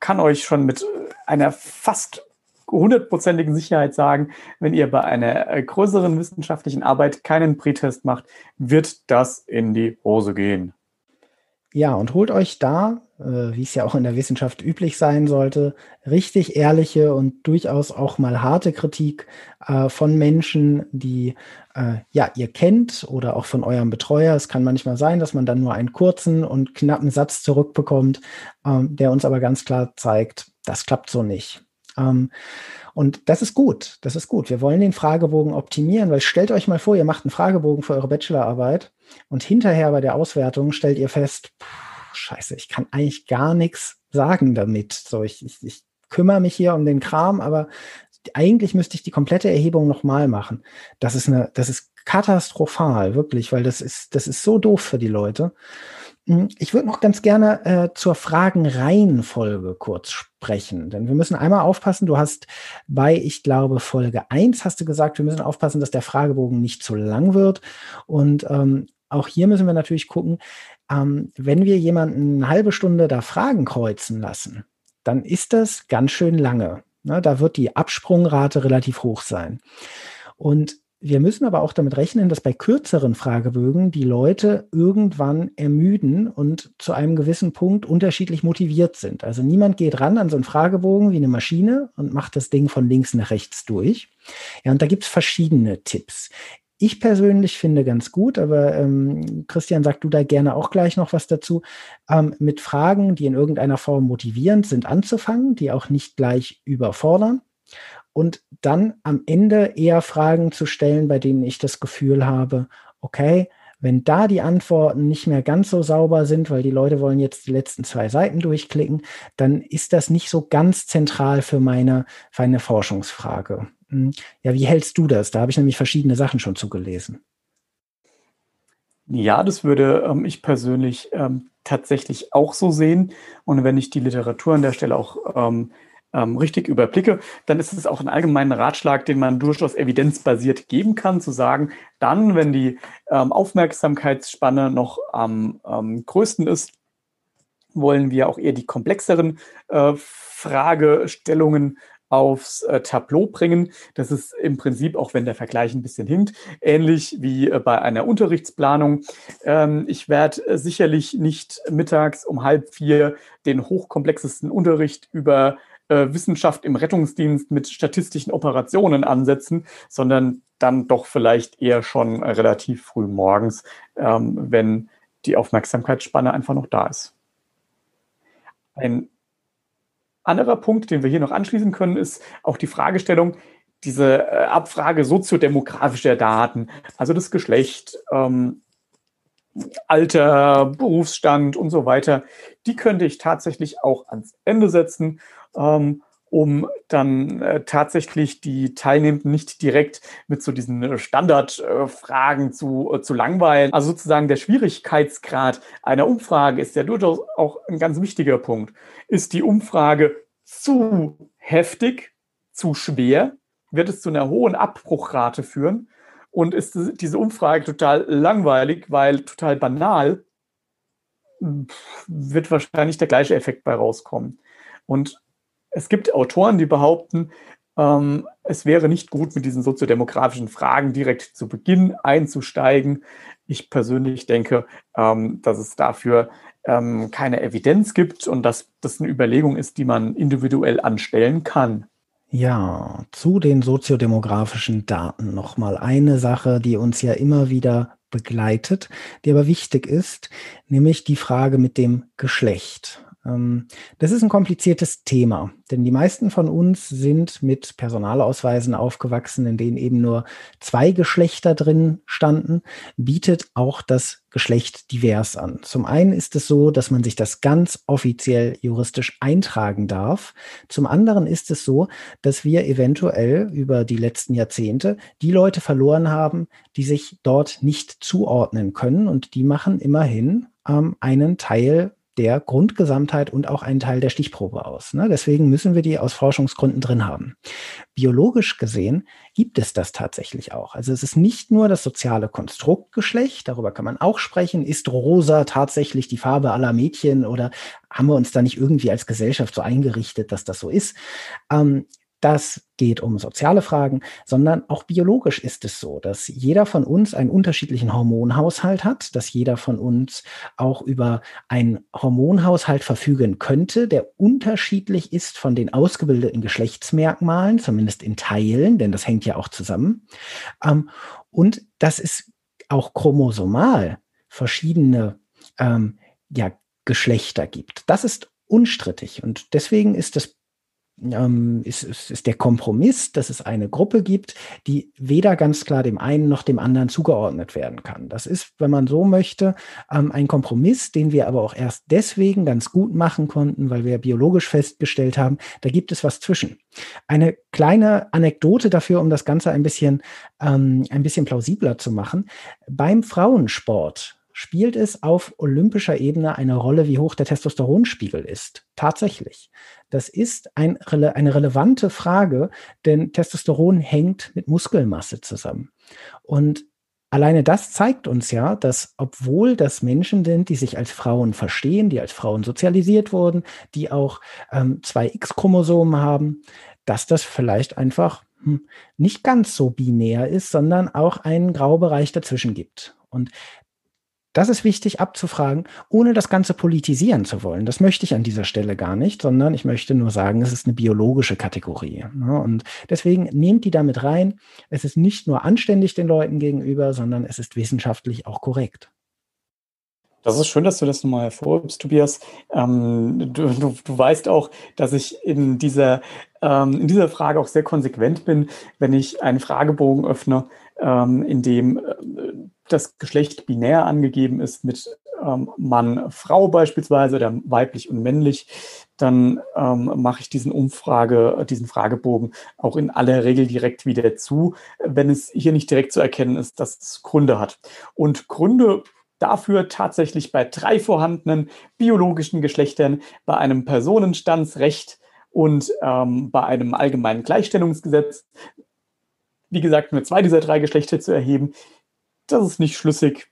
kann euch schon mit einer fast hundertprozentigen Sicherheit sagen, wenn ihr bei einer äh, größeren wissenschaftlichen Arbeit keinen Pretest macht, wird das in die Hose gehen. Ja, und holt euch da, äh, wie es ja auch in der Wissenschaft üblich sein sollte, richtig ehrliche und durchaus auch mal harte Kritik äh, von Menschen, die äh, ja ihr kennt oder auch von eurem Betreuer. Es kann manchmal sein, dass man dann nur einen kurzen und knappen Satz zurückbekommt, ähm, der uns aber ganz klar zeigt, das klappt so nicht. Ähm, und das ist gut, das ist gut. Wir wollen den Fragebogen optimieren, weil stellt euch mal vor, ihr macht einen Fragebogen für eure Bachelorarbeit und hinterher bei der Auswertung stellt ihr fest, pff, scheiße, ich kann eigentlich gar nichts sagen damit. So, ich, ich, ich kümmere mich hier um den Kram, aber eigentlich müsste ich die komplette Erhebung nochmal machen. Das ist eine, das ist katastrophal, wirklich, weil das ist, das ist so doof für die Leute. Hm, ich würde noch ganz gerne äh, zur Fragenreihenfolge kurz sprechen, denn wir müssen einmal aufpassen, du hast bei, ich glaube, Folge eins hast du gesagt, wir müssen aufpassen, dass der Fragebogen nicht zu lang wird. Und ähm, auch hier müssen wir natürlich gucken, ähm, wenn wir jemanden eine halbe Stunde da Fragen kreuzen lassen, dann ist das ganz schön lange. Ne, da wird die Absprungrate relativ hoch sein. Und wir müssen aber auch damit rechnen, dass bei kürzeren Fragebögen die Leute irgendwann ermüden und zu einem gewissen Punkt unterschiedlich motiviert sind. Also niemand geht ran an so einen Fragebogen wie eine Maschine und macht das Ding von links nach rechts durch. Ja, und da gibt's verschiedene Tipps. Ich persönlich finde ganz gut, aber ähm, Christian, sag du da gerne auch gleich noch was dazu, ähm, mit Fragen, die in irgendeiner Form motivierend sind, anzufangen, die auch nicht gleich überfordern und dann am Ende eher Fragen zu stellen, bei denen ich das Gefühl habe, okay, wenn da die Antworten nicht mehr ganz so sauber sind, weil die Leute wollen jetzt die letzten zwei Seiten durchklicken, dann ist das nicht so ganz zentral für meine, für eine Forschungsfrage. Hm. Ja, wie hältst du das? Da habe ich nämlich verschiedene Sachen schon zugelesen. Ja, das würde ähm, ich persönlich ähm, tatsächlich auch so sehen. Und wenn ich die Literatur an der Stelle auch ähm, ähm, richtig überblicke, dann ist es auch ein allgemeiner Ratschlag, den man durchaus evidenzbasiert geben kann, zu sagen, dann, wenn die ähm, Aufmerksamkeitsspanne noch am ähm, größten ist, wollen wir auch eher die komplexeren äh, Fragestellungen aufs äh, Tableau bringen. Das ist im Prinzip, auch wenn der Vergleich ein bisschen hinkt, ähnlich wie äh, bei einer Unterrichtsplanung. Ähm, ich werde äh, sicherlich nicht mittags um halb vier den hochkomplexesten Unterricht über äh, Wissenschaft im Rettungsdienst mit statistischen Operationen ansetzen, sondern dann doch vielleicht eher schon relativ früh morgens, ähm, wenn die Aufmerksamkeitsspanne einfach noch da ist. Ein anderer Punkt, den wir hier noch anschließen können, ist auch die Fragestellung, diese äh, Abfrage soziodemografischer Daten, also das Geschlecht, ähm, Alter, Berufsstand und so weiter, die könnte ich tatsächlich auch ans Ende setzen ähm, um dann äh, tatsächlich die Teilnehmenden nicht direkt mit so diesen äh, Standardfragen äh, zu, äh, zu langweilen. Also sozusagen der Schwierigkeitsgrad einer Umfrage ist ja durchaus auch ein ganz wichtiger Punkt. Ist die Umfrage zu heftig, zu schwer, wird es zu einer hohen Abbruchrate führen. Und ist diese Umfrage total langweilig, weil total banal, wird wahrscheinlich der gleiche Effekt bei rauskommen. Und es gibt Autoren, die behaupten, ähm, es wäre nicht gut, mit diesen soziodemografischen Fragen direkt zu Beginn einzusteigen. Ich persönlich denke, ähm, dass es dafür ähm, keine Evidenz gibt und dass das eine Überlegung ist, die man individuell anstellen kann. Ja, zu den soziodemografischen Daten nochmal eine Sache, die uns ja immer wieder begleitet, die aber wichtig ist, nämlich die Frage mit dem Geschlecht. Ähm, das ist ein kompliziertes Thema, denn die meisten von uns sind mit Personalausweisen aufgewachsen, in denen eben nur zwei Geschlechter drin standen, bietet auch das Geschlecht divers an. Zum einen ist es so, dass man sich das ganz offiziell juristisch eintragen darf. Zum anderen ist es so, dass wir eventuell über die letzten Jahrzehnte die Leute verloren haben, die sich dort nicht zuordnen können und die machen immerhin ähm, einen Teil der Grundgesamtheit und auch einen Teil der Stichprobe aus. Ne? Deswegen müssen wir die aus Forschungsgründen drin haben. Biologisch gesehen gibt es das tatsächlich auch. Also es ist nicht nur das soziale Konstrukt Geschlecht, darüber kann man auch sprechen. Ist rosa tatsächlich die Farbe aller Mädchen oder haben wir uns da nicht irgendwie als Gesellschaft so eingerichtet, dass das so ist? Ähm, das geht um soziale Fragen, sondern auch biologisch ist es so, dass jeder von uns einen unterschiedlichen Hormonhaushalt hat, dass jeder von uns auch über einen Hormonhaushalt verfügen könnte, der unterschiedlich ist von den ausgebildeten Geschlechtsmerkmalen, zumindest in Teilen, denn das hängt ja auch zusammen. Ähm, und dass es auch chromosomal verschiedene ähm, ja, Geschlechter gibt. Das ist unstrittig und deswegen ist das ähm, ist, ist, ist der Kompromiss, dass es eine Gruppe gibt, die weder ganz klar dem einen noch dem anderen zugeordnet werden kann. Das ist, wenn man so möchte, ähm, ein Kompromiss, den wir aber auch erst deswegen ganz gut machen konnten, weil wir biologisch festgestellt haben, da gibt es was zwischen. Eine kleine Anekdote dafür, um das Ganze ein bisschen, ähm, ein bisschen plausibler zu machen. Beim Frauensport spielt es auf olympischer Ebene eine Rolle, wie hoch der Testosteronspiegel ist. Tatsächlich. Das ist ein, eine relevante Frage, denn Testosteron hängt mit Muskelmasse zusammen. Und alleine das zeigt uns ja, dass obwohl das Menschen sind, die sich als Frauen verstehen, die als Frauen sozialisiert wurden, die auch ähm, zwei X-Chromosomen haben, dass das vielleicht einfach hm, nicht ganz so binär ist, sondern auch einen Graubereich dazwischen gibt. Und das ist wichtig abzufragen, ohne das Ganze politisieren zu wollen. Das möchte ich an dieser Stelle gar nicht, sondern ich möchte nur sagen, es ist eine biologische Kategorie. Ne? Und deswegen nehmt die damit rein. Es ist nicht nur anständig den Leuten gegenüber, sondern es ist wissenschaftlich auch korrekt. Das ist schön, dass du das nochmal hervorhebst, Tobias. Ähm, du, du, du, weißt auch, dass ich in dieser, ähm, in dieser Frage auch sehr konsequent bin, wenn ich einen Fragebogen öffne, ähm, in dem äh, das Geschlecht binär angegeben ist mit ähm, Mann, Frau beispielsweise oder weiblich und männlich, dann ähm, mache ich diesen Umfrage, diesen Fragebogen auch in aller Regel direkt wieder zu, wenn es hier nicht direkt zu erkennen ist, dass es Gründe hat. Und Gründe dafür tatsächlich bei drei vorhandenen biologischen Geschlechtern, bei einem Personenstandsrecht und ähm, bei einem allgemeinen Gleichstellungsgesetz, wie gesagt, nur zwei dieser drei Geschlechter zu erheben, das ist nicht schlüssig.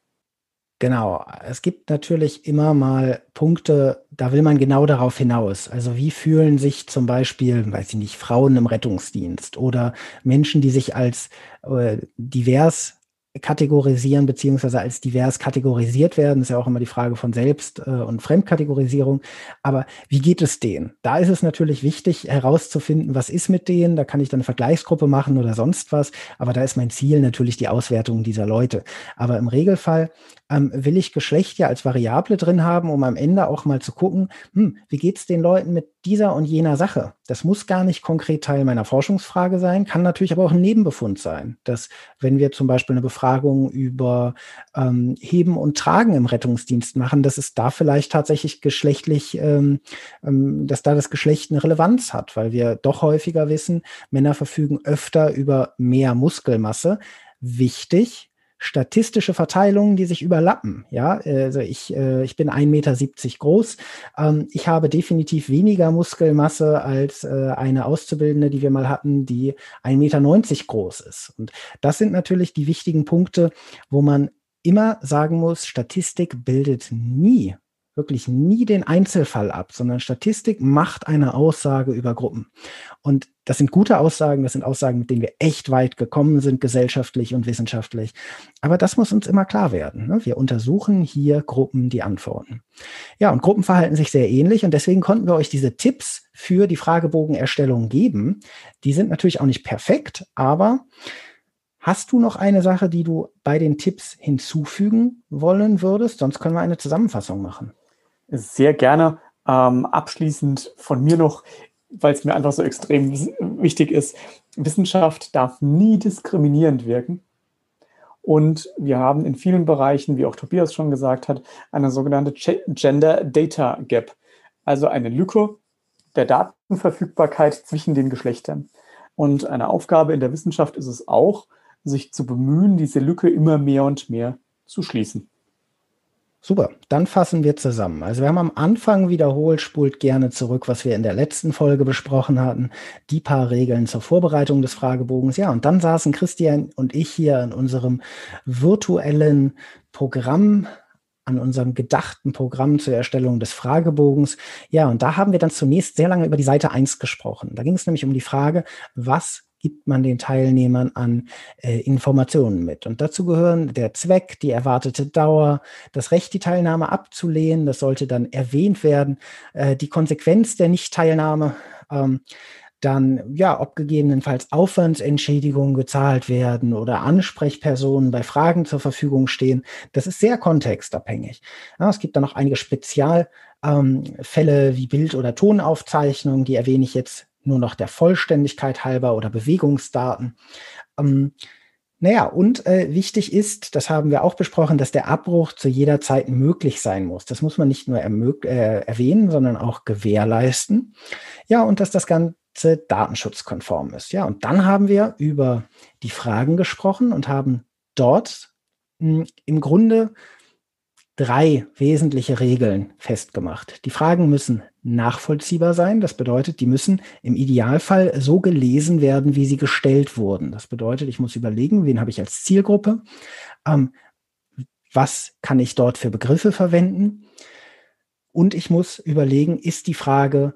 Genau. Es gibt natürlich immer mal Punkte, da will man genau darauf hinaus. Also wie fühlen sich zum Beispiel, weiß ich nicht, Frauen im Rettungsdienst oder Menschen, die sich als äh, divers kategorisieren beziehungsweise als divers kategorisiert werden. Das ist ja auch immer die Frage von Selbst- äh, und Fremdkategorisierung. Aber wie geht es denen? Da ist es natürlich wichtig herauszufinden, was ist mit denen. Da kann ich dann eine Vergleichsgruppe machen oder sonst was. Aber da ist mein Ziel natürlich die Auswertung dieser Leute. Aber im Regelfall ähm, will ich Geschlecht ja als Variable drin haben, um am Ende auch mal zu gucken, hm, wie geht es den Leuten mit dieser und jener Sache? Das muss gar nicht konkret Teil meiner Forschungsfrage sein, kann natürlich aber auch ein Nebenbefund sein, dass wenn wir zum Beispiel eine Befragung über ähm, Heben und Tragen im Rettungsdienst machen, dass es da vielleicht tatsächlich geschlechtlich, ähm, ähm, dass da das Geschlecht eine Relevanz hat, weil wir doch häufiger wissen, Männer verfügen öfter über mehr Muskelmasse. Wichtig, statistische Verteilungen, die sich überlappen. Ja, also ich, äh, ich bin 1,70 Meter groß. Ähm, ich habe definitiv weniger Muskelmasse als äh, eine Auszubildende, die wir mal hatten, die 1,90 Meter groß ist. Und das sind natürlich die wichtigen Punkte, wo man immer sagen muss, Statistik bildet nie wirklich nie den Einzelfall ab, sondern Statistik macht eine Aussage über Gruppen. Und das sind gute Aussagen, das sind Aussagen, mit denen wir echt weit gekommen sind, gesellschaftlich und wissenschaftlich. Aber das muss uns immer klar werden. Ne? Wir untersuchen hier Gruppen die Antworten. Ja, und Gruppen verhalten sich sehr ähnlich und deswegen konnten wir euch diese Tipps für die Fragebogenerstellung geben. Die sind natürlich auch nicht perfekt, aber Hast du noch eine Sache, die du bei den Tipps hinzufügen wollen würdest? Sonst können wir eine Zusammenfassung machen. Sehr gerne. Ähm, abschließend von mir noch, weil es mir einfach so extrem wichtig ist, Wissenschaft darf nie diskriminierend wirken. Und wir haben in vielen Bereichen, wie auch Tobias schon gesagt hat, eine sogenannte Gender Data Gap, also eine Lücke der Datenverfügbarkeit zwischen den Geschlechtern. Und eine Aufgabe in der Wissenschaft ist es auch, sich zu bemühen, diese Lücke immer mehr und mehr zu schließen. Super, dann fassen wir zusammen. Also wir haben am Anfang wiederholt, spult gerne zurück, was wir in der letzten Folge besprochen hatten, die paar Regeln zur Vorbereitung des Fragebogens. Ja, und dann saßen Christian und ich hier in unserem virtuellen Programm, an unserem gedachten Programm zur Erstellung des Fragebogens. Ja, und da haben wir dann zunächst sehr lange über die Seite 1 gesprochen. Da ging es nämlich um die Frage, was gibt man den Teilnehmern an äh, Informationen mit. Und dazu gehören der Zweck, die erwartete Dauer, das Recht, die Teilnahme abzulehnen, das sollte dann erwähnt werden, äh, die Konsequenz der Nichtteilnahme, ähm, dann, ja, ob gegebenenfalls Aufwandsentschädigungen gezahlt werden oder Ansprechpersonen bei Fragen zur Verfügung stehen. Das ist sehr kontextabhängig. Ja, es gibt dann noch einige Spezialfälle ähm, wie Bild- oder Tonaufzeichnungen, die erwähne ich jetzt nur noch der Vollständigkeit halber oder Bewegungsdaten. Ähm, naja, und äh, wichtig ist, das haben wir auch besprochen, dass der Abbruch zu jeder Zeit möglich sein muss. Das muss man nicht nur äh, erwähnen, sondern auch gewährleisten. Ja, und dass das Ganze datenschutzkonform ist. Ja, und dann haben wir über die Fragen gesprochen und haben dort mh, hm, im Grunde drei wesentliche Regeln festgemacht. Die Fragen müssen nachvollziehbar sein. Das bedeutet, die müssen im Idealfall so gelesen werden, wie sie gestellt wurden. Das bedeutet, ich muss überlegen, wen habe ich als Zielgruppe, ähm, was kann ich dort für Begriffe verwenden und ich muss überlegen, ist die Frage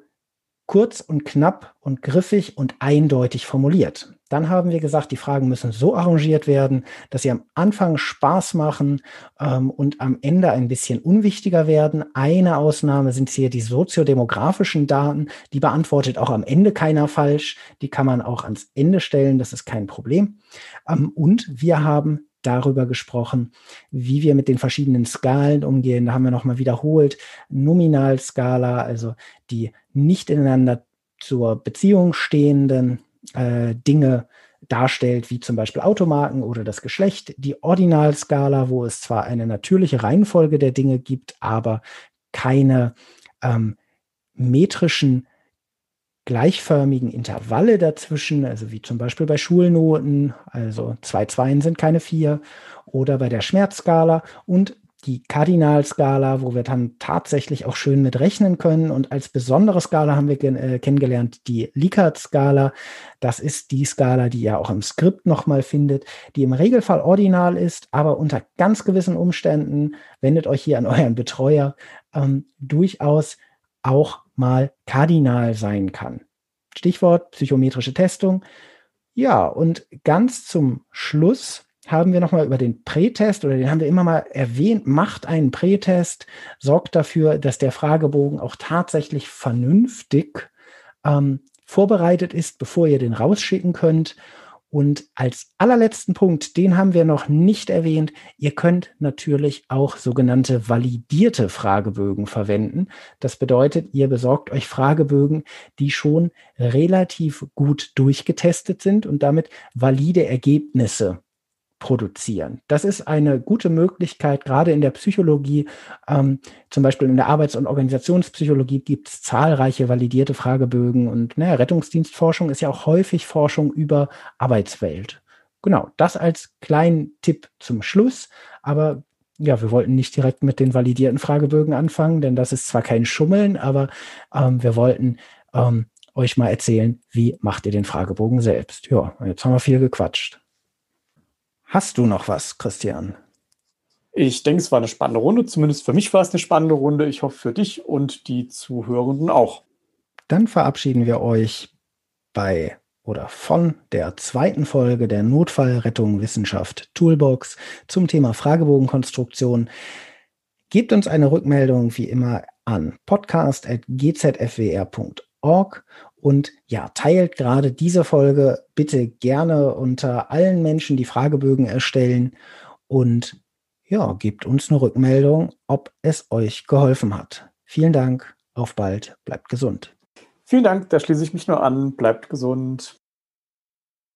kurz und knapp und griffig und eindeutig formuliert. Dann haben wir gesagt, die Fragen müssen so arrangiert werden, dass sie am Anfang Spaß machen ähm, und am Ende ein bisschen unwichtiger werden. Eine Ausnahme sind hier die soziodemografischen Daten. Die beantwortet auch am Ende keiner falsch. Die kann man auch ans Ende stellen. Das ist kein Problem. Ähm, und wir haben darüber gesprochen, wie wir mit den verschiedenen Skalen umgehen. Da haben wir nochmal wiederholt. Nominalskala, also die nicht ineinander zur Beziehung stehenden äh, Dinge darstellt, wie zum Beispiel Automarken oder das Geschlecht, die Ordinalskala, wo es zwar eine natürliche Reihenfolge der Dinge gibt, aber keine ähm, metrischen gleichförmigen Intervalle dazwischen, also wie zum Beispiel bei Schulnoten, also zwei Zweien sind keine vier, oder bei der Schmerzskala. Und die Kardinalskala, wo wir dann tatsächlich auch schön mit rechnen können. Und als besondere Skala haben wir äh, kennengelernt die Likert-Skala. Das ist die Skala, die ihr auch im Skript nochmal findet, die im Regelfall ordinal ist, aber unter ganz gewissen Umständen, wendet euch hier an euren Betreuer, ähm, durchaus auch mal kardinal sein kann. Stichwort psychometrische Testung. Ja, und ganz zum Schluss haben wir nochmal über den Prätest oder den haben wir immer mal erwähnt, macht einen Prätest, sorgt dafür, dass der Fragebogen auch tatsächlich vernünftig ähm, vorbereitet ist, bevor ihr den rausschicken könnt. Und als allerletzten Punkt, den haben wir noch nicht erwähnt, ihr könnt natürlich auch sogenannte validierte Fragebögen verwenden. Das bedeutet, ihr besorgt euch Fragebögen, die schon relativ gut durchgetestet sind und damit valide Ergebnisse produzieren. Das ist eine gute Möglichkeit, gerade in der Psychologie, ähm, zum Beispiel in der Arbeits- und Organisationspsychologie gibt es zahlreiche validierte Fragebögen und naja, Rettungsdienstforschung ist ja auch häufig Forschung über Arbeitswelt. Genau, das als kleinen Tipp zum Schluss, aber ja, wir wollten nicht direkt mit den validierten Fragebögen anfangen, denn das ist zwar kein Schummeln, aber ähm, wir wollten ähm, euch mal erzählen, wie macht ihr den Fragebogen selbst. Ja, jetzt haben wir viel gequatscht. Hast du noch was, Christian? Ich denke, es war eine spannende Runde. Zumindest für mich war es eine spannende Runde. Ich hoffe für dich und die Zuhörenden auch. Dann verabschieden wir euch bei oder von der zweiten Folge der Notfallrettung Wissenschaft Toolbox zum Thema Fragebogenkonstruktion. Gebt uns eine Rückmeldung wie immer an podcast.gzfwr.org und ja, teilt gerade diese Folge bitte gerne unter allen Menschen, die Fragebögen erstellen und ja, gebt uns eine Rückmeldung, ob es euch geholfen hat. Vielen Dank, auf bald, bleibt gesund. Vielen Dank, da schließe ich mich nur an, bleibt gesund.